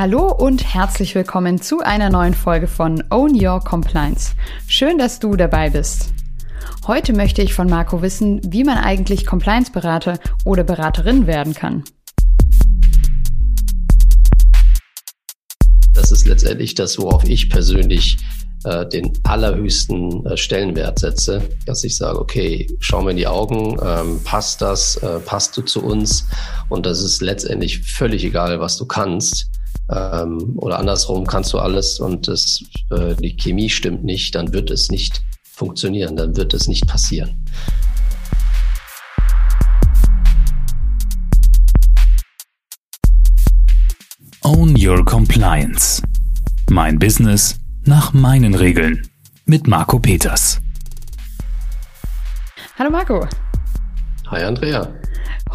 Hallo und herzlich willkommen zu einer neuen Folge von Own Your Compliance. Schön, dass du dabei bist. Heute möchte ich von Marco wissen, wie man eigentlich Compliance-Berater oder Beraterin werden kann. Das ist letztendlich das, worauf ich persönlich äh, den allerhöchsten äh, Stellenwert setze, dass ich sage, okay, schau mir in die Augen, ähm, passt das, äh, passt du zu uns? Und das ist letztendlich völlig egal, was du kannst. Ähm, oder andersrum kannst du alles und das, äh, die Chemie stimmt nicht, dann wird es nicht funktionieren, dann wird es nicht passieren. Own Your Compliance. Mein Business nach meinen Regeln. Mit Marco Peters. Hallo Marco. Hi Andrea.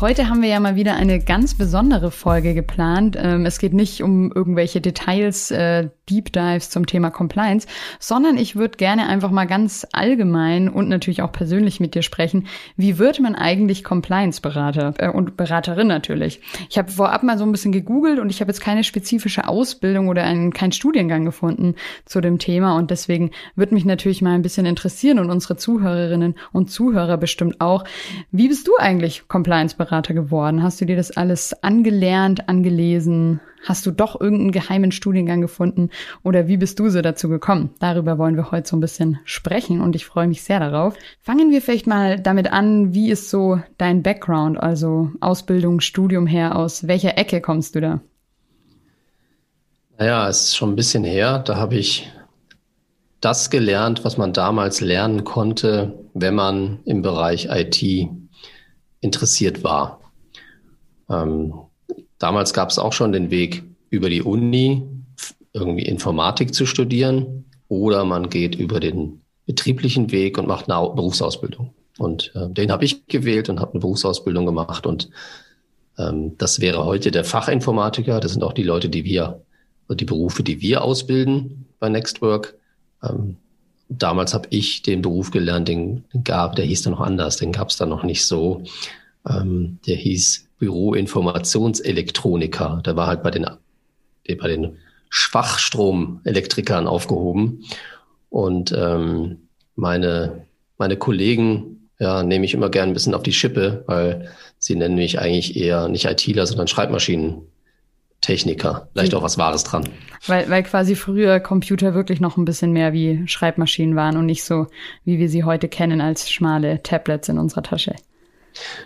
Heute haben wir ja mal wieder eine ganz besondere Folge geplant. Ähm, es geht nicht um irgendwelche Details, äh, Deep Dives zum Thema Compliance, sondern ich würde gerne einfach mal ganz allgemein und natürlich auch persönlich mit dir sprechen. Wie wird man eigentlich Compliance-Berater äh, und Beraterin natürlich? Ich habe vorab mal so ein bisschen gegoogelt und ich habe jetzt keine spezifische Ausbildung oder einen, keinen Studiengang gefunden zu dem Thema und deswegen würde mich natürlich mal ein bisschen interessieren und unsere Zuhörerinnen und Zuhörer bestimmt auch. Wie bist du eigentlich Compliance-Berater? Geworden? Hast du dir das alles angelernt, angelesen? Hast du doch irgendeinen geheimen Studiengang gefunden? Oder wie bist du so dazu gekommen? Darüber wollen wir heute so ein bisschen sprechen und ich freue mich sehr darauf. Fangen wir vielleicht mal damit an, wie ist so dein Background, also Ausbildung, Studium her, aus welcher Ecke kommst du da? Naja, es ist schon ein bisschen her. Da habe ich das gelernt, was man damals lernen konnte, wenn man im Bereich IT interessiert war. Ähm, damals gab es auch schon den Weg über die Uni, irgendwie Informatik zu studieren, oder man geht über den betrieblichen Weg und macht eine Berufsausbildung. Und äh, den habe ich gewählt und habe eine Berufsausbildung gemacht. Und ähm, das wäre heute der Fachinformatiker. Das sind auch die Leute, die wir, die Berufe, die wir ausbilden bei Nextwork. Ähm, damals habe ich den Beruf gelernt, den gab, der hieß dann noch anders, den gab es dann noch nicht so. Ähm, der hieß Büroinformationselektroniker. Der war halt bei den, bei den Schwachstromelektrikern aufgehoben. Und ähm, meine, meine Kollegen ja, nehme ich immer gern ein bisschen auf die Schippe, weil sie nennen mich eigentlich eher nicht ITler, sondern Schreibmaschinen. Techniker. Vielleicht auch was Wahres dran. Weil, weil quasi früher Computer wirklich noch ein bisschen mehr wie Schreibmaschinen waren und nicht so, wie wir sie heute kennen als schmale Tablets in unserer Tasche.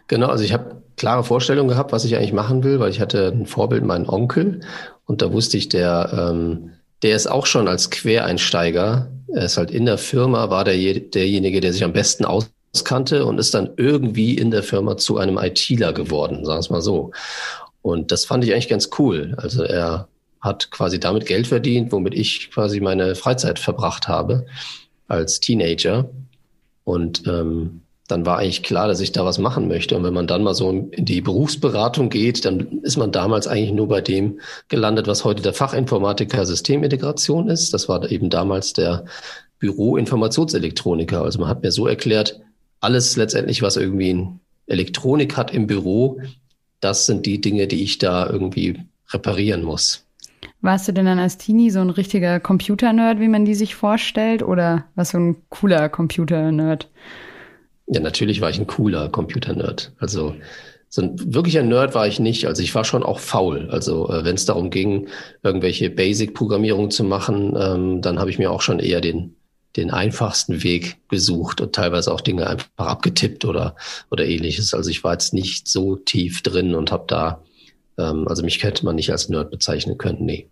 Genau, also ich habe klare Vorstellungen gehabt, was ich eigentlich machen will, weil ich hatte ein Vorbild, meinen Onkel, und da wusste ich, der, ähm, der ist auch schon als Quereinsteiger, er ist halt in der Firma, war der, derjenige, der sich am besten auskannte und ist dann irgendwie in der Firma zu einem ITler geworden, sagen wir es mal so. Und das fand ich eigentlich ganz cool. Also er hat quasi damit Geld verdient, womit ich quasi meine Freizeit verbracht habe als Teenager. Und ähm, dann war eigentlich klar, dass ich da was machen möchte. Und wenn man dann mal so in die Berufsberatung geht, dann ist man damals eigentlich nur bei dem gelandet, was heute der Fachinformatiker Systemintegration ist. Das war eben damals der Büroinformationselektroniker. Also man hat mir so erklärt, alles letztendlich, was irgendwie in Elektronik hat im Büro, das sind die Dinge, die ich da irgendwie reparieren muss. Warst du denn dann als Teenie so ein richtiger Computer-Nerd, wie man die sich vorstellt, oder was so ein cooler Computer-Nerd? Ja, natürlich war ich ein cooler Computer-Nerd. Also so ein wirklicher Nerd war ich nicht. Also ich war schon auch faul. Also äh, wenn es darum ging, irgendwelche Basic-Programmierung zu machen, ähm, dann habe ich mir auch schon eher den den einfachsten Weg gesucht und teilweise auch Dinge einfach abgetippt oder oder ähnliches. Also ich war jetzt nicht so tief drin und habe da, ähm, also mich könnte man nicht als Nerd bezeichnen können, nee.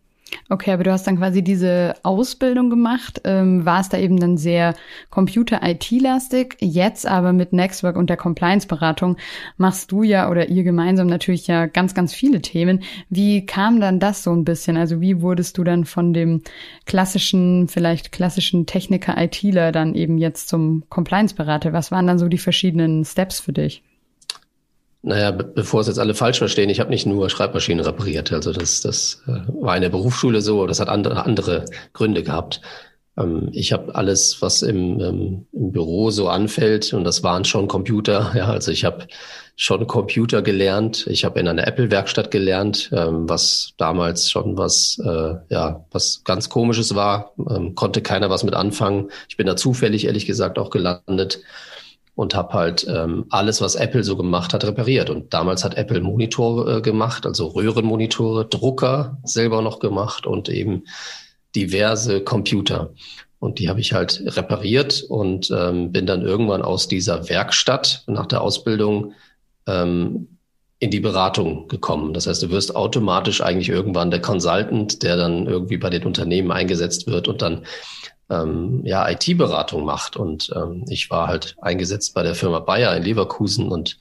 Okay, aber du hast dann quasi diese Ausbildung gemacht, ähm, warst da eben dann sehr Computer-IT-lastig. Jetzt aber mit Nextwork und der Compliance-Beratung machst du ja oder ihr gemeinsam natürlich ja ganz, ganz viele Themen. Wie kam dann das so ein bisschen? Also wie wurdest du dann von dem klassischen, vielleicht klassischen Techniker-ITler dann eben jetzt zum Compliance-Berater? Was waren dann so die verschiedenen Steps für dich? Naja, be bevor es jetzt alle falsch verstehen, ich habe nicht nur Schreibmaschinen repariert. Also das, das äh, war in der Berufsschule so, das hat andere, andere Gründe gehabt. Ähm, ich habe alles, was im, ähm, im Büro so anfällt, und das waren schon Computer. Ja, also ich habe schon Computer gelernt. Ich habe in einer Apple-Werkstatt gelernt, ähm, was damals schon was, äh, ja, was ganz Komisches war. Ähm, konnte keiner was mit anfangen. Ich bin da zufällig, ehrlich gesagt, auch gelandet und habe halt ähm, alles, was Apple so gemacht hat, repariert. Und damals hat Apple Monitore äh, gemacht, also Röhrenmonitore, Drucker selber noch gemacht und eben diverse Computer. Und die habe ich halt repariert und ähm, bin dann irgendwann aus dieser Werkstatt nach der Ausbildung ähm, in die Beratung gekommen. Das heißt, du wirst automatisch eigentlich irgendwann der Consultant, der dann irgendwie bei den Unternehmen eingesetzt wird und dann ähm, ja IT-Beratung macht. Und ähm, ich war halt eingesetzt bei der Firma Bayer in Leverkusen und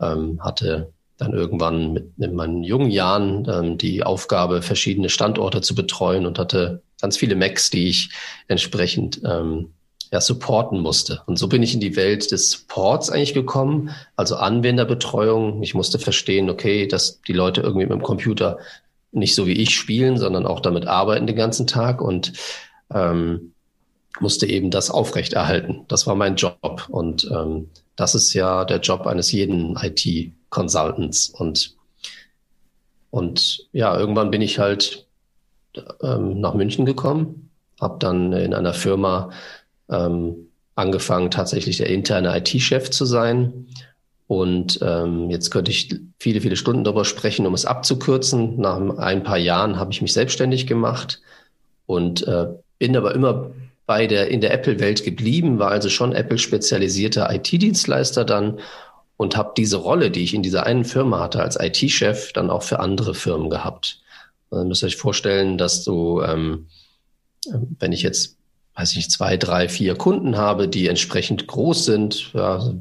ähm, hatte dann irgendwann mit in meinen jungen Jahren ähm, die Aufgabe, verschiedene Standorte zu betreuen und hatte ganz viele Macs, die ich entsprechend ähm, ja, supporten musste. Und so bin ich in die Welt des Supports eigentlich gekommen, also Anwenderbetreuung. Ich musste verstehen, okay, dass die Leute irgendwie mit dem Computer nicht so wie ich spielen, sondern auch damit arbeiten den ganzen Tag und ähm, musste eben das aufrechterhalten. Das war mein Job. Und ähm, das ist ja der Job eines jeden IT-Consultants. Und, und ja, irgendwann bin ich halt ähm, nach München gekommen, habe dann in einer Firma ähm, angefangen, tatsächlich der interne IT-Chef zu sein. Und ähm, jetzt könnte ich viele, viele Stunden darüber sprechen, um es abzukürzen. Nach ein paar Jahren habe ich mich selbstständig gemacht und äh, bin aber immer bei der, in der Apple-Welt geblieben, war also schon Apple-spezialisierter IT-Dienstleister dann und habe diese Rolle, die ich in dieser einen Firma hatte als IT-Chef, dann auch für andere Firmen gehabt. Man muss euch vorstellen, dass du, ähm, wenn ich jetzt weiß ich zwei, drei, vier Kunden habe, die entsprechend groß sind, ja,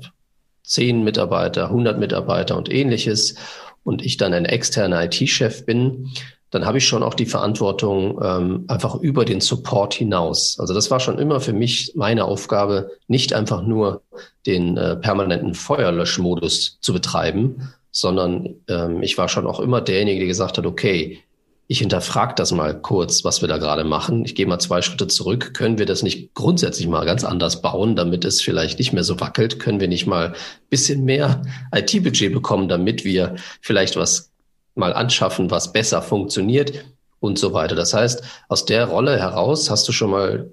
zehn Mitarbeiter, 100 Mitarbeiter und ähnliches, und ich dann ein externer IT-Chef bin, dann habe ich schon auch die Verantwortung ähm, einfach über den Support hinaus. Also das war schon immer für mich meine Aufgabe, nicht einfach nur den äh, permanenten Feuerlöschmodus zu betreiben, sondern ähm, ich war schon auch immer derjenige, der gesagt hat, okay, ich hinterfrage das mal kurz, was wir da gerade machen. Ich gehe mal zwei Schritte zurück. Können wir das nicht grundsätzlich mal ganz anders bauen, damit es vielleicht nicht mehr so wackelt? Können wir nicht mal bisschen mehr IT-Budget bekommen, damit wir vielleicht was mal anschaffen, was besser funktioniert und so weiter. Das heißt, aus der Rolle heraus hast du schon mal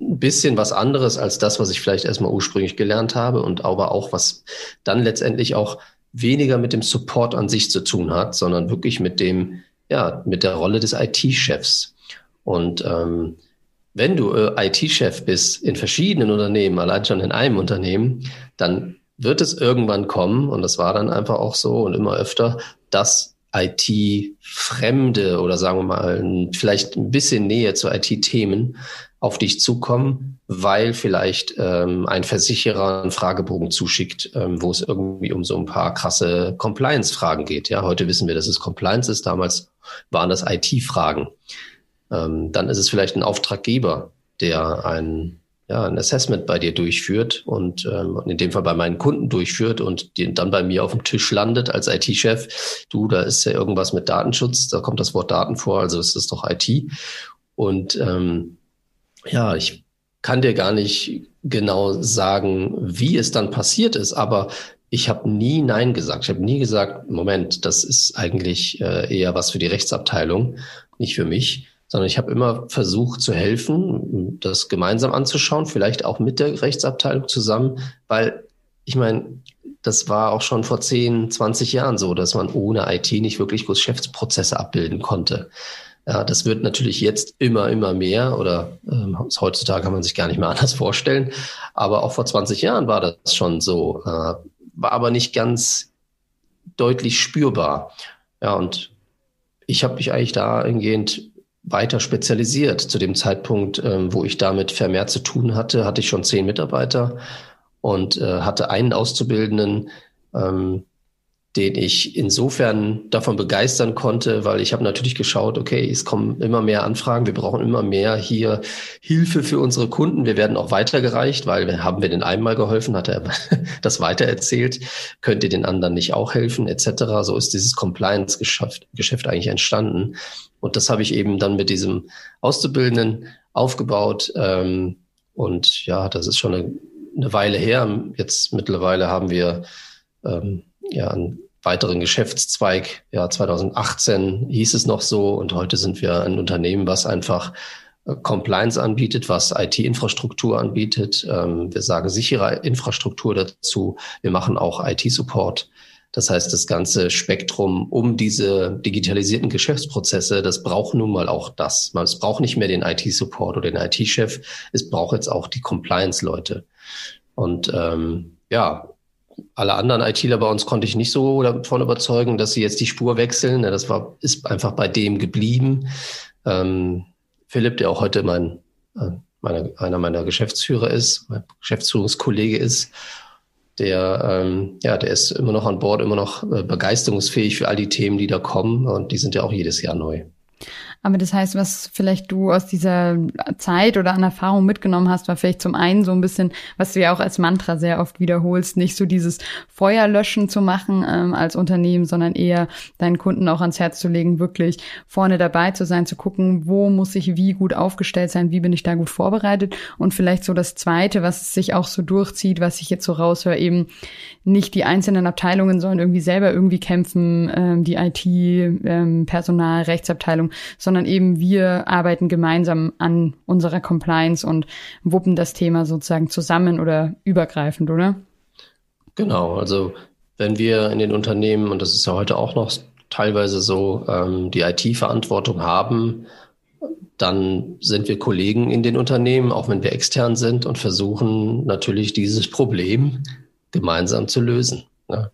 ein bisschen was anderes als das, was ich vielleicht erstmal ursprünglich gelernt habe und aber auch was dann letztendlich auch weniger mit dem Support an sich zu tun hat, sondern wirklich mit dem, ja, mit der Rolle des IT-Chefs. Und ähm, wenn du äh, IT-Chef bist in verschiedenen Unternehmen, allein schon in einem Unternehmen, dann wird es irgendwann kommen, und das war dann einfach auch so und immer öfter, dass IT-Fremde oder sagen wir mal vielleicht ein bisschen Nähe zu IT-Themen auf dich zukommen, weil vielleicht ähm, ein Versicherer einen Fragebogen zuschickt, ähm, wo es irgendwie um so ein paar krasse Compliance-Fragen geht. Ja, heute wissen wir, dass es Compliance ist. Damals waren das IT-Fragen. Ähm, dann ist es vielleicht ein Auftraggeber, der ein, ja, ein Assessment bei dir durchführt und ähm, in dem Fall bei meinen Kunden durchführt und den dann bei mir auf dem Tisch landet als IT-Chef. Du, da ist ja irgendwas mit Datenschutz, da kommt das Wort Daten vor, also ist es doch IT. Und ähm, ja, ich kann dir gar nicht genau sagen, wie es dann passiert ist, aber ich habe nie Nein gesagt. Ich habe nie gesagt, Moment, das ist eigentlich äh, eher was für die Rechtsabteilung, nicht für mich, sondern ich habe immer versucht zu helfen, das gemeinsam anzuschauen, vielleicht auch mit der Rechtsabteilung zusammen, weil ich meine, das war auch schon vor 10, 20 Jahren so, dass man ohne IT nicht wirklich Geschäftsprozesse abbilden konnte. Ja, das wird natürlich jetzt immer, immer mehr oder ähm, heutzutage kann man sich gar nicht mehr anders vorstellen. Aber auch vor 20 Jahren war das schon so, äh, war aber nicht ganz deutlich spürbar. Ja, und ich habe mich eigentlich dahingehend weiter spezialisiert. Zu dem Zeitpunkt, ähm, wo ich damit vermehrt zu tun hatte, hatte ich schon zehn Mitarbeiter und äh, hatte einen Auszubildenden, ähm, den ich insofern davon begeistern konnte, weil ich habe natürlich geschaut, okay, es kommen immer mehr Anfragen, wir brauchen immer mehr hier Hilfe für unsere Kunden. Wir werden auch weitergereicht, weil haben wir den einmal geholfen, hat er das weitererzählt, könnt ihr den anderen nicht auch helfen, etc. So ist dieses Compliance-Geschäft Geschäft eigentlich entstanden. Und das habe ich eben dann mit diesem Auszubildenden aufgebaut. Ähm, und ja, das ist schon eine, eine Weile her. Jetzt mittlerweile haben wir ähm, ja einen weiteren Geschäftszweig. Ja, 2018 hieß es noch so und heute sind wir ein Unternehmen, was einfach äh, Compliance anbietet, was IT-Infrastruktur anbietet. Ähm, wir sagen sichere Infrastruktur dazu. Wir machen auch IT-Support. Das heißt, das ganze Spektrum um diese digitalisierten Geschäftsprozesse, das braucht nun mal auch das. Es braucht nicht mehr den IT-Support oder den IT-Chef, es braucht jetzt auch die Compliance-Leute. Und ähm, ja, alle anderen ITler bei uns konnte ich nicht so davon überzeugen, dass sie jetzt die Spur wechseln. Das war, ist einfach bei dem geblieben. Ähm, Philipp, der auch heute mein, äh, meine, einer meiner Geschäftsführer ist, mein Geschäftsführungskollege ist, der, ähm, ja, der ist immer noch an Bord, immer noch äh, begeisterungsfähig für all die Themen, die da kommen. Und die sind ja auch jedes Jahr neu. Aber das heißt, was vielleicht du aus dieser Zeit oder an Erfahrung mitgenommen hast, war vielleicht zum einen so ein bisschen, was du ja auch als Mantra sehr oft wiederholst, nicht so dieses Feuerlöschen zu machen ähm, als Unternehmen, sondern eher deinen Kunden auch ans Herz zu legen, wirklich vorne dabei zu sein, zu gucken, wo muss ich wie gut aufgestellt sein, wie bin ich da gut vorbereitet. Und vielleicht so das Zweite, was sich auch so durchzieht, was ich jetzt so raushöre, eben nicht die einzelnen Abteilungen sollen irgendwie selber irgendwie kämpfen, ähm, die IT, ähm, Personal, Rechtsabteilung, sondern eben wir arbeiten gemeinsam an unserer Compliance und wuppen das Thema sozusagen zusammen oder übergreifend, oder? Genau, also wenn wir in den Unternehmen, und das ist ja heute auch noch teilweise so, ähm, die IT-Verantwortung haben, dann sind wir Kollegen in den Unternehmen, auch wenn wir extern sind und versuchen natürlich dieses Problem gemeinsam zu lösen. Ne?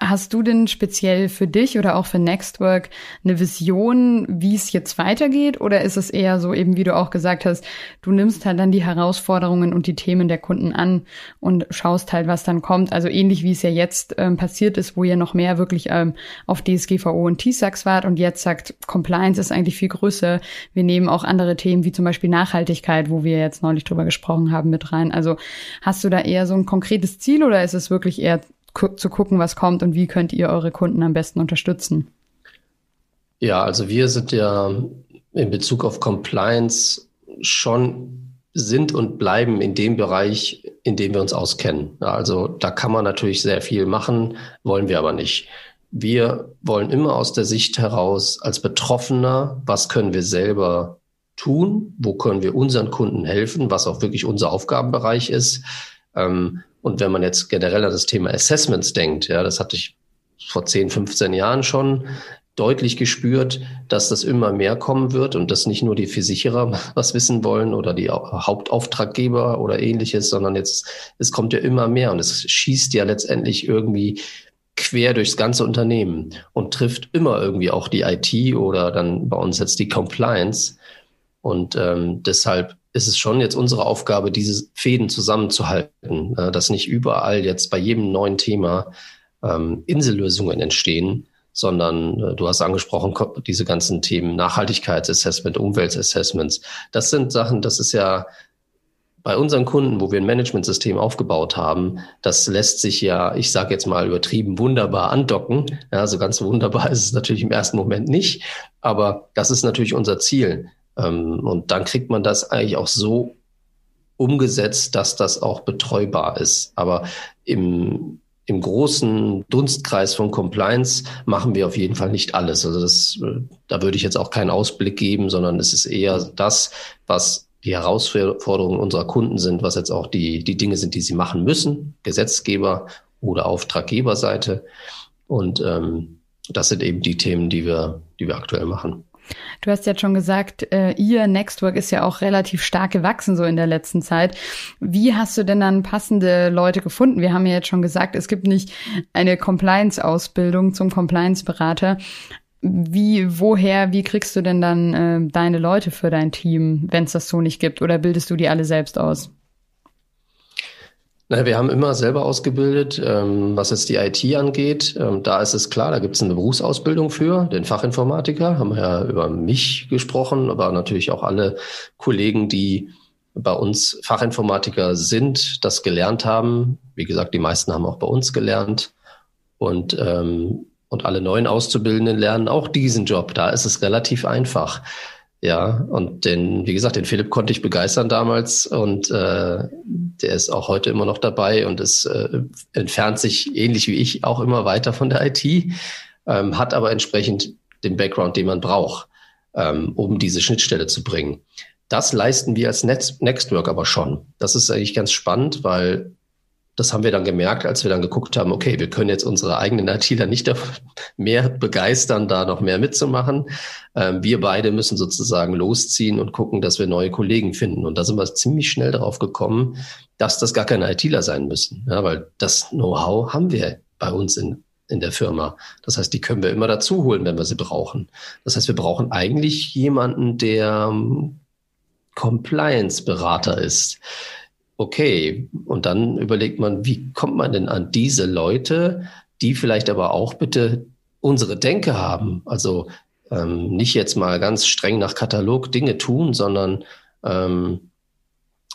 Hast du denn speziell für dich oder auch für Nextwork eine Vision, wie es jetzt weitergeht? Oder ist es eher so, eben wie du auch gesagt hast, du nimmst halt dann die Herausforderungen und die Themen der Kunden an und schaust halt, was dann kommt? Also ähnlich wie es ja jetzt ähm, passiert ist, wo ihr noch mehr wirklich ähm, auf DSGVO und TISAX wart und jetzt sagt, Compliance ist eigentlich viel größer. Wir nehmen auch andere Themen wie zum Beispiel Nachhaltigkeit, wo wir jetzt neulich drüber gesprochen haben, mit rein. Also hast du da eher so ein konkretes Ziel oder ist es wirklich eher zu gucken, was kommt und wie könnt ihr eure Kunden am besten unterstützen? Ja, also wir sind ja in Bezug auf Compliance schon sind und bleiben in dem Bereich, in dem wir uns auskennen. Also da kann man natürlich sehr viel machen, wollen wir aber nicht. Wir wollen immer aus der Sicht heraus als Betroffener, was können wir selber tun, wo können wir unseren Kunden helfen, was auch wirklich unser Aufgabenbereich ist. Ähm, und wenn man jetzt generell an das Thema Assessments denkt, ja, das hatte ich vor 10, 15 Jahren schon deutlich gespürt, dass das immer mehr kommen wird und dass nicht nur die Versicherer was wissen wollen oder die Hauptauftraggeber oder ähnliches, sondern jetzt, es kommt ja immer mehr und es schießt ja letztendlich irgendwie quer durchs ganze Unternehmen und trifft immer irgendwie auch die IT oder dann bei uns jetzt die Compliance. Und ähm, deshalb ist es schon jetzt unsere Aufgabe, diese Fäden zusammenzuhalten, äh, dass nicht überall jetzt bei jedem neuen Thema ähm, Insellösungen entstehen, sondern äh, du hast angesprochen, diese ganzen Themen Nachhaltigkeitsassessment, Umweltassessments. Das sind Sachen, das ist ja bei unseren Kunden, wo wir ein Managementsystem aufgebaut haben, das lässt sich ja, ich sage jetzt mal übertrieben, wunderbar andocken. Ja, so ganz wunderbar ist es natürlich im ersten Moment nicht, aber das ist natürlich unser Ziel, und dann kriegt man das eigentlich auch so umgesetzt, dass das auch betreubar ist. Aber im, im großen Dunstkreis von Compliance machen wir auf jeden Fall nicht alles. Also das, äh, da würde ich jetzt auch keinen Ausblick geben, sondern es ist eher das, was die Herausforderungen unserer Kunden sind, was jetzt auch die, die Dinge sind, die sie machen müssen, Gesetzgeber oder Auftraggeberseite. Und ähm, das sind eben die Themen, die wir, die wir aktuell machen. Du hast jetzt schon gesagt, äh, ihr Nextwork ist ja auch relativ stark gewachsen so in der letzten Zeit. Wie hast du denn dann passende Leute gefunden? Wir haben ja jetzt schon gesagt, es gibt nicht eine Compliance-Ausbildung zum Compliance-Berater. Wie, woher, wie kriegst du denn dann äh, deine Leute für dein Team, wenn es das so nicht gibt? Oder bildest du die alle selbst aus? Naja, wir haben immer selber ausgebildet, ähm, was jetzt die IT angeht. Ähm, da ist es klar, da gibt es eine Berufsausbildung für den Fachinformatiker. Haben wir ja über mich gesprochen, aber natürlich auch alle Kollegen, die bei uns Fachinformatiker sind, das gelernt haben. Wie gesagt, die meisten haben auch bei uns gelernt. Und, ähm, und alle neuen Auszubildenden lernen auch diesen Job. Da ist es relativ einfach. Ja, und den, wie gesagt, den Philipp konnte ich begeistern damals und äh, der ist auch heute immer noch dabei und es äh, entfernt sich ähnlich wie ich auch immer weiter von der IT, ähm, hat aber entsprechend den Background, den man braucht, ähm, um diese Schnittstelle zu bringen. Das leisten wir als Netz Nextwork aber schon. Das ist eigentlich ganz spannend, weil das haben wir dann gemerkt, als wir dann geguckt haben, okay, wir können jetzt unsere eigenen ITler nicht mehr begeistern, da noch mehr mitzumachen. Ähm, wir beide müssen sozusagen losziehen und gucken, dass wir neue Kollegen finden. Und da sind wir ziemlich schnell darauf gekommen, dass das gar keine ITler sein müssen. Ja, weil das Know-how haben wir bei uns in, in der Firma. Das heißt, die können wir immer dazu holen, wenn wir sie brauchen. Das heißt, wir brauchen eigentlich jemanden, der ähm, Compliance-Berater ist okay, und dann überlegt man, wie kommt man denn an diese Leute, die vielleicht aber auch bitte unsere Denke haben. Also ähm, nicht jetzt mal ganz streng nach Katalog Dinge tun, sondern ähm,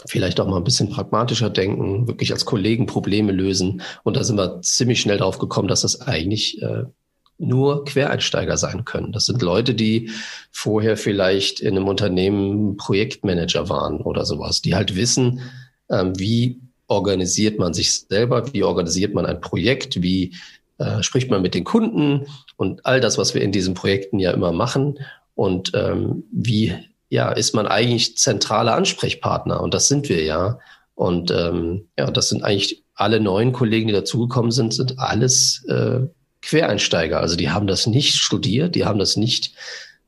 vielleicht auch mal ein bisschen pragmatischer denken, wirklich als Kollegen Probleme lösen. Und da sind wir ziemlich schnell drauf gekommen, dass das eigentlich äh, nur Quereinsteiger sein können. Das sind Leute, die vorher vielleicht in einem Unternehmen Projektmanager waren oder sowas, die halt wissen, wie organisiert man sich selber, wie organisiert man ein Projekt, wie äh, spricht man mit den Kunden? Und all das, was wir in diesen Projekten ja immer machen. Und ähm, wie ja ist man eigentlich zentraler Ansprechpartner? Und das sind wir ja. Und ähm, ja das sind eigentlich alle neuen Kollegen, die dazugekommen sind, sind alles äh, Quereinsteiger. Also die haben das nicht studiert, die haben das nicht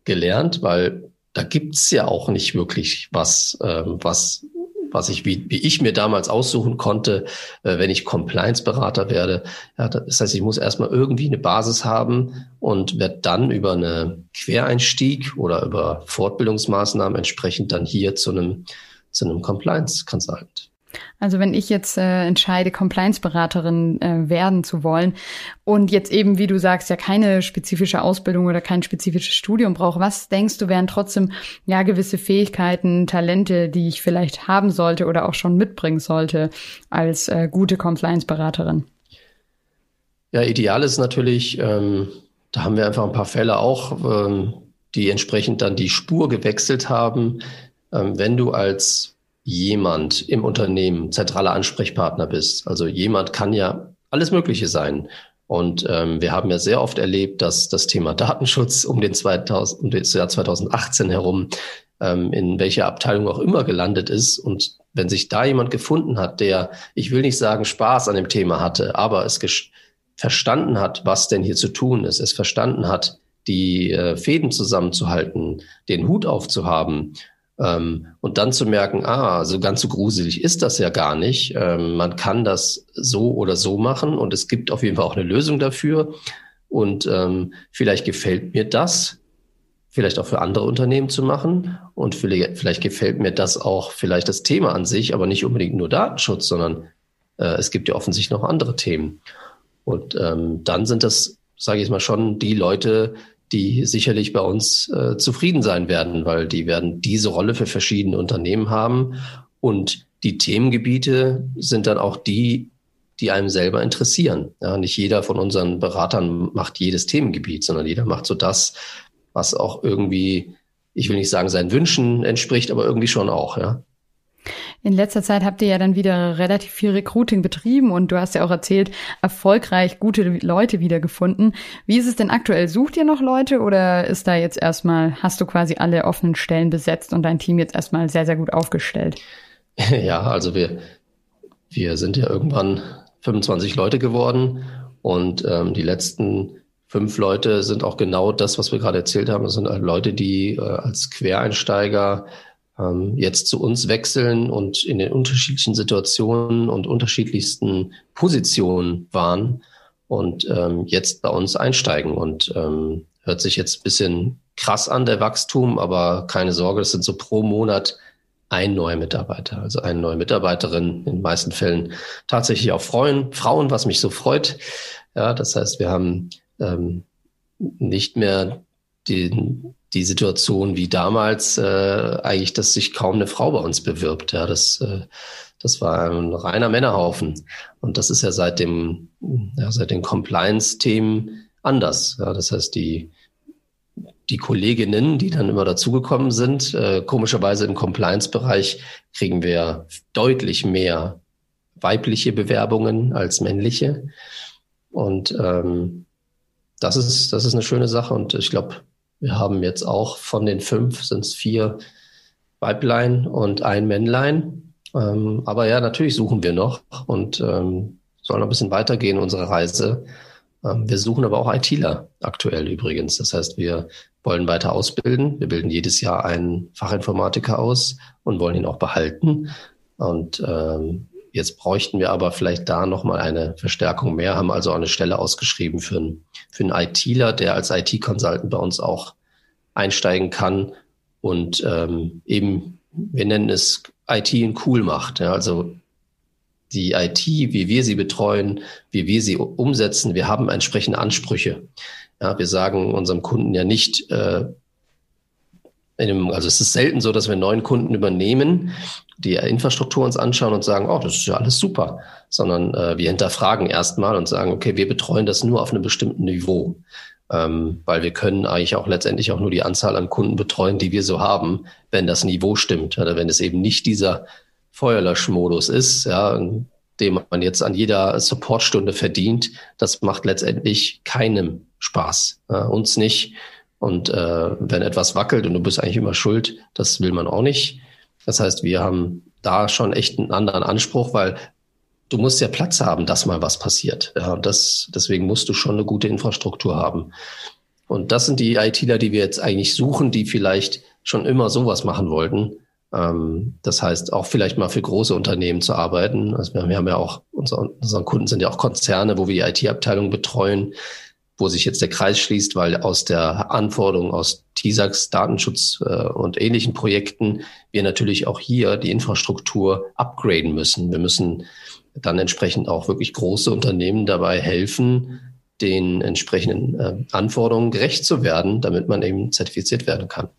gelernt, weil da gibt's ja auch nicht wirklich was, äh, was was ich, wie, wie ich mir damals aussuchen konnte, äh, wenn ich Compliance-Berater werde. Ja, das heißt, ich muss erstmal irgendwie eine Basis haben und werde dann über eine Quereinstieg oder über Fortbildungsmaßnahmen entsprechend dann hier zu einem, zu einem Compliance-Consultant. Also wenn ich jetzt äh, entscheide, Compliance-Beraterin äh, werden zu wollen und jetzt eben, wie du sagst, ja keine spezifische Ausbildung oder kein spezifisches Studium brauche, was denkst du, wären trotzdem ja gewisse Fähigkeiten, Talente, die ich vielleicht haben sollte oder auch schon mitbringen sollte als äh, gute Compliance-Beraterin? Ja, ideal ist natürlich, ähm, da haben wir einfach ein paar Fälle auch, ähm, die entsprechend dann die Spur gewechselt haben. Ähm, wenn du als jemand im Unternehmen zentraler Ansprechpartner bist. Also jemand kann ja alles Mögliche sein. Und ähm, wir haben ja sehr oft erlebt, dass das Thema Datenschutz um den 2000, um das Jahr 2018 herum ähm, in welcher Abteilung auch immer gelandet ist. Und wenn sich da jemand gefunden hat, der, ich will nicht sagen, Spaß an dem Thema hatte, aber es verstanden hat, was denn hier zu tun ist, es verstanden hat, die äh, Fäden zusammenzuhalten, den Hut aufzuhaben und dann zu merken, ah, so ganz so gruselig ist das ja gar nicht. Ähm, man kann das so oder so machen und es gibt auf jeden Fall auch eine Lösung dafür. Und ähm, vielleicht gefällt mir das, vielleicht auch für andere Unternehmen zu machen. Und vielleicht, vielleicht gefällt mir das auch vielleicht das Thema an sich, aber nicht unbedingt nur Datenschutz, sondern äh, es gibt ja offensichtlich noch andere Themen. Und ähm, dann sind das, sage ich mal, schon die Leute, die sicherlich bei uns äh, zufrieden sein werden, weil die werden diese Rolle für verschiedene Unternehmen haben. Und die Themengebiete sind dann auch die, die einem selber interessieren. Ja, nicht jeder von unseren Beratern macht jedes Themengebiet, sondern jeder macht so das, was auch irgendwie, ich will nicht sagen, seinen Wünschen entspricht, aber irgendwie schon auch, ja. In letzter Zeit habt ihr ja dann wieder relativ viel Recruiting betrieben und du hast ja auch erzählt, erfolgreich gute Leute wiedergefunden. Wie ist es denn aktuell? Sucht ihr noch Leute oder ist da jetzt erstmal, hast du quasi alle offenen Stellen besetzt und dein Team jetzt erstmal sehr, sehr gut aufgestellt? Ja, also wir, wir sind ja irgendwann 25 Leute geworden und ähm, die letzten fünf Leute sind auch genau das, was wir gerade erzählt haben. Das sind halt Leute, die äh, als Quereinsteiger ähm, jetzt zu uns wechseln und in den unterschiedlichen Situationen und unterschiedlichsten Positionen waren und ähm, jetzt bei uns einsteigen. Und ähm, hört sich jetzt ein bisschen krass an, der Wachstum, aber keine Sorge, das sind so pro Monat ein neuer Mitarbeiter, also eine neue Mitarbeiterin, in den meisten Fällen tatsächlich auch Frauen, Frauen, was mich so freut. Ja, das heißt, wir haben ähm, nicht mehr den, die Situation wie damals äh, eigentlich, dass sich kaum eine Frau bei uns bewirbt. Ja, das, äh, das war ein reiner Männerhaufen. Und das ist ja seit dem, ja, seit den Compliance-Themen anders. Ja, das heißt, die, die Kolleginnen, die dann immer dazugekommen sind. Äh, komischerweise im Compliance-Bereich kriegen wir deutlich mehr weibliche Bewerbungen als männliche. Und ähm, das ist, das ist eine schöne Sache. Und ich glaube, wir haben jetzt auch von den fünf sind es vier Weiblein und ein Männlein. Ähm, aber ja, natürlich suchen wir noch und ähm, sollen ein bisschen weitergehen, unsere Reise. Ähm, wir suchen aber auch ITler aktuell übrigens. Das heißt, wir wollen weiter ausbilden. Wir bilden jedes Jahr einen Fachinformatiker aus und wollen ihn auch behalten. Und ähm, jetzt bräuchten wir aber vielleicht da nochmal eine Verstärkung mehr, haben also eine Stelle ausgeschrieben für einen, für einen ITler, der als IT-Consultant bei uns auch einsteigen kann und ähm, eben, wir nennen es IT in cool macht. Ja, also die IT, wie wir sie betreuen, wie wir sie umsetzen, wir haben entsprechende Ansprüche. Ja, wir sagen unserem Kunden ja nicht, äh, einem, also es ist selten so, dass wir neuen Kunden übernehmen, die Infrastruktur uns anschauen und sagen, oh, das ist ja alles super, sondern äh, wir hinterfragen erstmal und sagen, okay, wir betreuen das nur auf einem bestimmten Niveau, ähm, weil wir können eigentlich auch letztendlich auch nur die Anzahl an Kunden betreuen, die wir so haben, wenn das Niveau stimmt oder wenn es eben nicht dieser Feuerlöschmodus ist, ja, den man jetzt an jeder Supportstunde verdient, das macht letztendlich keinem Spaß. Ja, uns nicht. Und äh, wenn etwas wackelt und du bist eigentlich immer schuld, das will man auch nicht. Das heißt, wir haben da schon echt einen anderen Anspruch, weil du musst ja Platz haben, dass mal was passiert. Ja, und das, deswegen musst du schon eine gute Infrastruktur haben. Und das sind die ITler, die wir jetzt eigentlich suchen, die vielleicht schon immer sowas machen wollten. Ähm, das heißt, auch vielleicht mal für große Unternehmen zu arbeiten. Also wir haben ja auch, unsere, unsere Kunden sind ja auch Konzerne, wo wir die IT-Abteilung betreuen, wo sich jetzt der Kreis schließt, weil aus der Anforderung aus TISAX, Datenschutz äh, und ähnlichen Projekten wir natürlich auch hier die Infrastruktur upgraden müssen. Wir müssen dann entsprechend auch wirklich große Unternehmen dabei helfen, den entsprechenden äh, Anforderungen gerecht zu werden, damit man eben zertifiziert werden kann.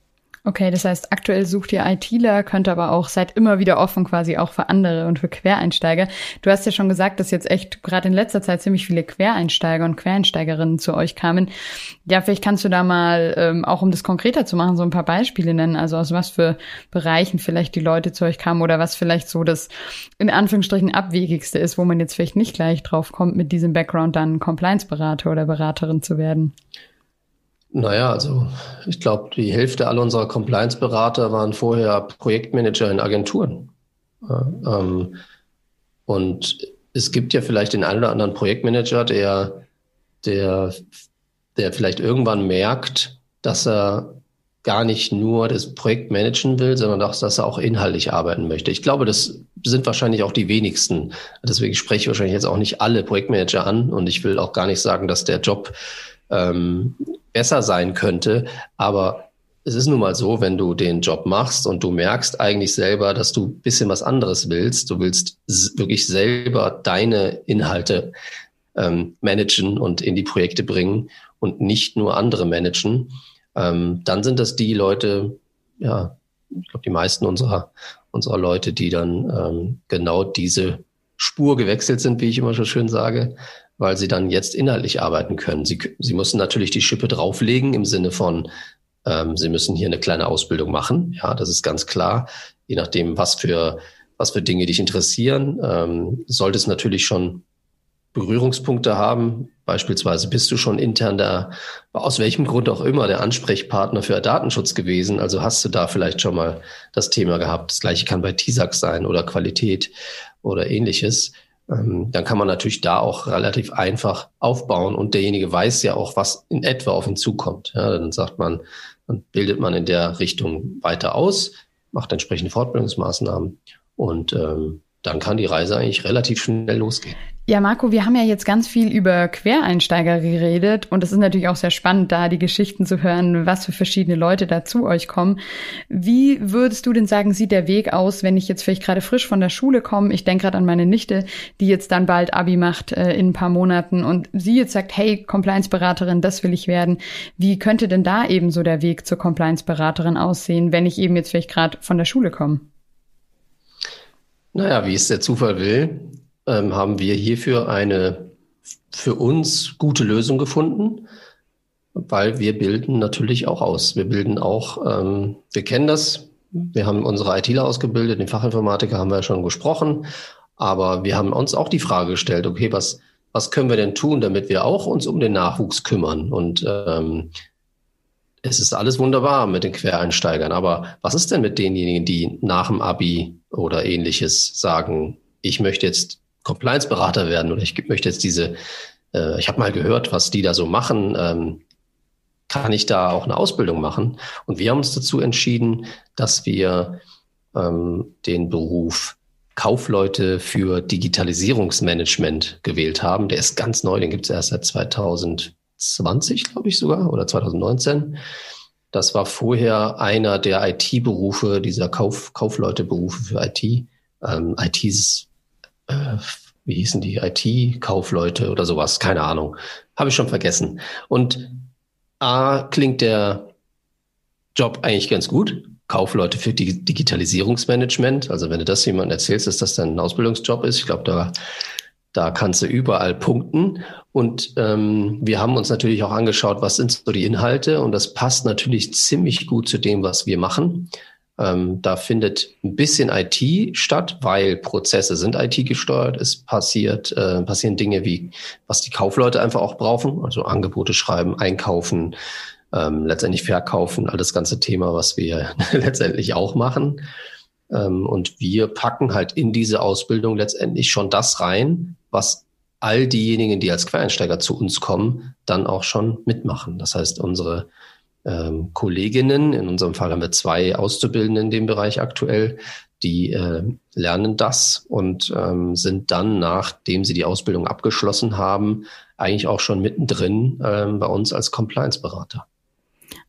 Okay, das heißt, aktuell sucht ihr ITler, könnt aber auch, seid immer wieder offen quasi auch für andere und für Quereinsteiger. Du hast ja schon gesagt, dass jetzt echt gerade in letzter Zeit ziemlich viele Quereinsteiger und Quereinsteigerinnen zu euch kamen. Ja, vielleicht kannst du da mal, ähm, auch um das konkreter zu machen, so ein paar Beispiele nennen. Also aus was für Bereichen vielleicht die Leute zu euch kamen oder was vielleicht so das in Anführungsstrichen abwegigste ist, wo man jetzt vielleicht nicht gleich drauf kommt, mit diesem Background dann Compliance-Berater oder Beraterin zu werden. Naja, also ich glaube, die Hälfte aller unserer Compliance-Berater waren vorher Projektmanager in Agenturen. Ähm, und es gibt ja vielleicht den einen oder anderen Projektmanager, der, der, der vielleicht irgendwann merkt, dass er gar nicht nur das Projekt managen will, sondern auch, dass er auch inhaltlich arbeiten möchte. Ich glaube, das sind wahrscheinlich auch die wenigsten. Deswegen spreche ich wahrscheinlich jetzt auch nicht alle Projektmanager an und ich will auch gar nicht sagen, dass der Job ähm, besser sein könnte. Aber es ist nun mal so, wenn du den Job machst und du merkst eigentlich selber, dass du bisschen was anderes willst, du willst wirklich selber deine Inhalte ähm, managen und in die Projekte bringen und nicht nur andere managen, ähm, dann sind das die Leute, ja, ich glaube, die meisten unserer, unserer Leute, die dann ähm, genau diese Spur gewechselt sind, wie ich immer so schön sage, weil sie dann jetzt inhaltlich arbeiten können. Sie, sie müssen natürlich die Schippe drauflegen im Sinne von, ähm, sie müssen hier eine kleine Ausbildung machen. Ja, das ist ganz klar. Je nachdem, was für, was für Dinge dich interessieren, ähm, sollte es natürlich schon Berührungspunkte haben. Beispielsweise bist du schon intern da, aus welchem Grund auch immer, der Ansprechpartner für Datenschutz gewesen. Also hast du da vielleicht schon mal das Thema gehabt. Das gleiche kann bei TISAX sein oder Qualität oder ähnliches. Ähm, dann kann man natürlich da auch relativ einfach aufbauen und derjenige weiß ja auch, was in etwa auf ihn zukommt. Ja, dann sagt man, dann bildet man in der Richtung weiter aus, macht entsprechende Fortbildungsmaßnahmen und ähm, dann kann die Reise eigentlich relativ schnell losgehen. Ja, Marco, wir haben ja jetzt ganz viel über Quereinsteiger geredet und es ist natürlich auch sehr spannend, da die Geschichten zu hören, was für verschiedene Leute da zu euch kommen. Wie würdest du denn sagen, sieht der Weg aus, wenn ich jetzt vielleicht gerade frisch von der Schule komme? Ich denke gerade an meine Nichte, die jetzt dann bald Abi macht äh, in ein paar Monaten und sie jetzt sagt, hey, Compliance-Beraterin, das will ich werden. Wie könnte denn da eben so der Weg zur Compliance-Beraterin aussehen, wenn ich eben jetzt vielleicht gerade von der Schule komme? Naja, wie es der Zufall will, ähm, haben wir hierfür eine für uns gute Lösung gefunden. weil wir bilden natürlich auch aus. Wir bilden auch, ähm, wir kennen das, wir haben unsere ITler ausgebildet, den Fachinformatiker haben wir ja schon gesprochen, aber wir haben uns auch die Frage gestellt, okay, was, was können wir denn tun, damit wir auch uns um den Nachwuchs kümmern? Und ähm, es ist alles wunderbar mit den Quereinsteigern, aber was ist denn mit denjenigen, die nach dem Abi oder ähnliches sagen, ich möchte jetzt Compliance-Berater werden oder ich möchte jetzt diese, äh, ich habe mal gehört, was die da so machen, ähm, kann ich da auch eine Ausbildung machen? Und wir haben uns dazu entschieden, dass wir ähm, den Beruf Kaufleute für Digitalisierungsmanagement gewählt haben. Der ist ganz neu, den gibt es erst seit 2020, glaube ich sogar, oder 2019. Das war vorher einer der IT-Berufe, dieser Kauf, Kaufleute-Berufe für IT. Ähm, IT ist, äh, wie hießen die? IT-Kaufleute oder sowas, keine Ahnung. Habe ich schon vergessen. Und A, klingt der Job eigentlich ganz gut. Kaufleute für Digitalisierungsmanagement. Also wenn du das jemandem erzählst, dass das dein Ausbildungsjob ist, ich glaube, da, da kannst du überall punkten. Und ähm, wir haben uns natürlich auch angeschaut, was sind so die Inhalte. Und das passt natürlich ziemlich gut zu dem, was wir machen. Ähm, da findet ein bisschen IT statt, weil Prozesse sind IT gesteuert. Es passiert, äh, passieren Dinge wie, was die Kaufleute einfach auch brauchen, also Angebote schreiben, einkaufen, ähm, letztendlich verkaufen, all das ganze Thema, was wir letztendlich auch machen. Ähm, und wir packen halt in diese Ausbildung letztendlich schon das rein, was all diejenigen, die als Quereinsteiger zu uns kommen, dann auch schon mitmachen. Das heißt, unsere ähm, Kolleginnen, in unserem Fall haben wir zwei Auszubildende in dem Bereich aktuell, die äh, lernen das und ähm, sind dann, nachdem sie die Ausbildung abgeschlossen haben, eigentlich auch schon mittendrin ähm, bei uns als Compliance-Berater.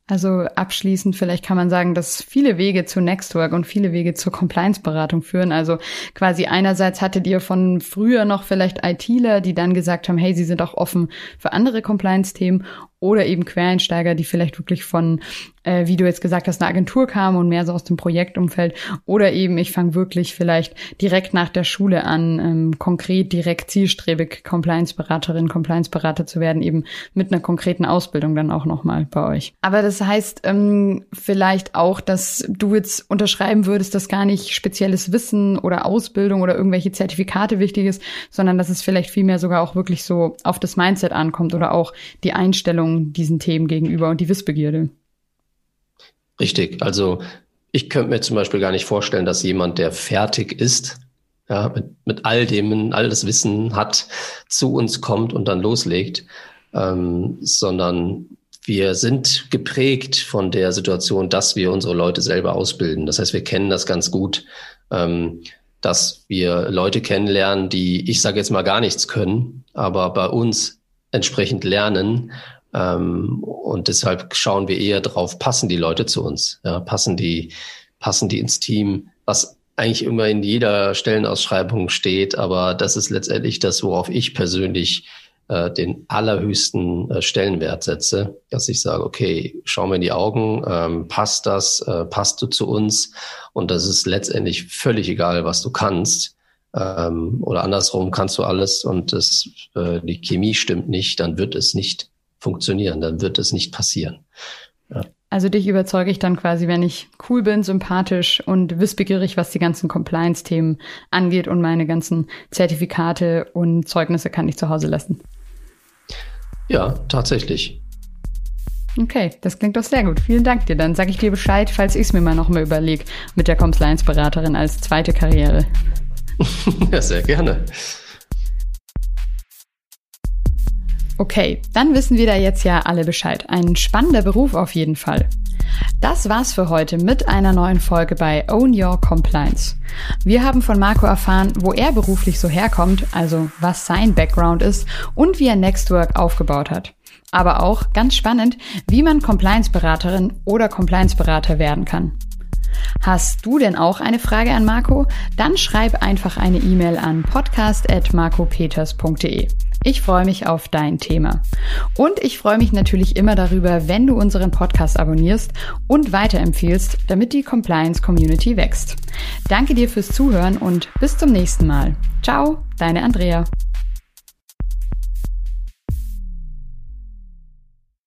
Also abschließend vielleicht kann man sagen, dass viele Wege zu Nextwork und viele Wege zur Compliance-Beratung führen. Also quasi einerseits hattet ihr von früher noch vielleicht ITler, die dann gesagt haben, hey, sie sind auch offen für andere Compliance-Themen oder eben Quereinsteiger, die vielleicht wirklich von, äh, wie du jetzt gesagt hast, einer Agentur kamen und mehr so aus dem Projektumfeld oder eben ich fange wirklich vielleicht direkt nach der Schule an, ähm, konkret direkt zielstrebig Compliance-Beraterin, Compliance-Berater zu werden, eben mit einer konkreten Ausbildung dann auch nochmal bei euch. Aber das heißt ähm, vielleicht auch, dass du jetzt unterschreiben würdest, dass gar nicht spezielles Wissen oder Ausbildung oder irgendwelche Zertifikate wichtig ist, sondern dass es vielleicht vielmehr sogar auch wirklich so auf das Mindset ankommt oder auch die Einstellung Einstellung diesen Themen gegenüber und die Wissbegierde. Richtig. Also ich könnte mir zum Beispiel gar nicht vorstellen, dass jemand, der fertig ist, ja, mit, mit all dem, all das Wissen hat, zu uns kommt und dann loslegt, ähm, sondern wir sind geprägt von der Situation, dass wir unsere Leute selber ausbilden. Das heißt, wir kennen das ganz gut, ähm, dass wir Leute kennenlernen, die, ich sage jetzt mal, gar nichts können, aber bei uns entsprechend lernen ähm, und deshalb schauen wir eher drauf, passen die Leute zu uns, ja, passen die, passen die ins Team, was eigentlich immer in jeder Stellenausschreibung steht, aber das ist letztendlich das, worauf ich persönlich äh, den allerhöchsten äh, Stellenwert setze, dass ich sage, okay, schau mir in die Augen, ähm, passt das, äh, passt du zu uns? Und das ist letztendlich völlig egal, was du kannst. Ähm, oder andersrum kannst du alles und das, äh, die Chemie stimmt nicht, dann wird es nicht funktionieren, dann wird es nicht passieren. Ja. Also dich überzeuge ich dann quasi, wenn ich cool bin, sympathisch und wissbegierig, was die ganzen Compliance-Themen angeht und meine ganzen Zertifikate und Zeugnisse kann ich zu Hause lassen. Ja, tatsächlich. Okay, das klingt doch sehr gut. Vielen Dank dir. Dann sage ich dir Bescheid, falls ich es mir mal noch mal überlege, mit der Compliance-Beraterin als zweite Karriere. ja, sehr gerne. Okay, dann wissen wir da jetzt ja alle Bescheid. Ein spannender Beruf auf jeden Fall. Das war's für heute mit einer neuen Folge bei Own Your Compliance. Wir haben von Marco erfahren, wo er beruflich so herkommt, also was sein Background ist und wie er Nextwork aufgebaut hat. Aber auch, ganz spannend, wie man Compliance-Beraterin oder Compliance-Berater werden kann. Hast du denn auch eine Frage an Marco? Dann schreib einfach eine E-Mail an podcast.marcopeters.de. Ich freue mich auf dein Thema. Und ich freue mich natürlich immer darüber, wenn du unseren Podcast abonnierst und weiterempfiehlst, damit die Compliance Community wächst. Danke dir fürs Zuhören und bis zum nächsten Mal. Ciao, deine Andrea.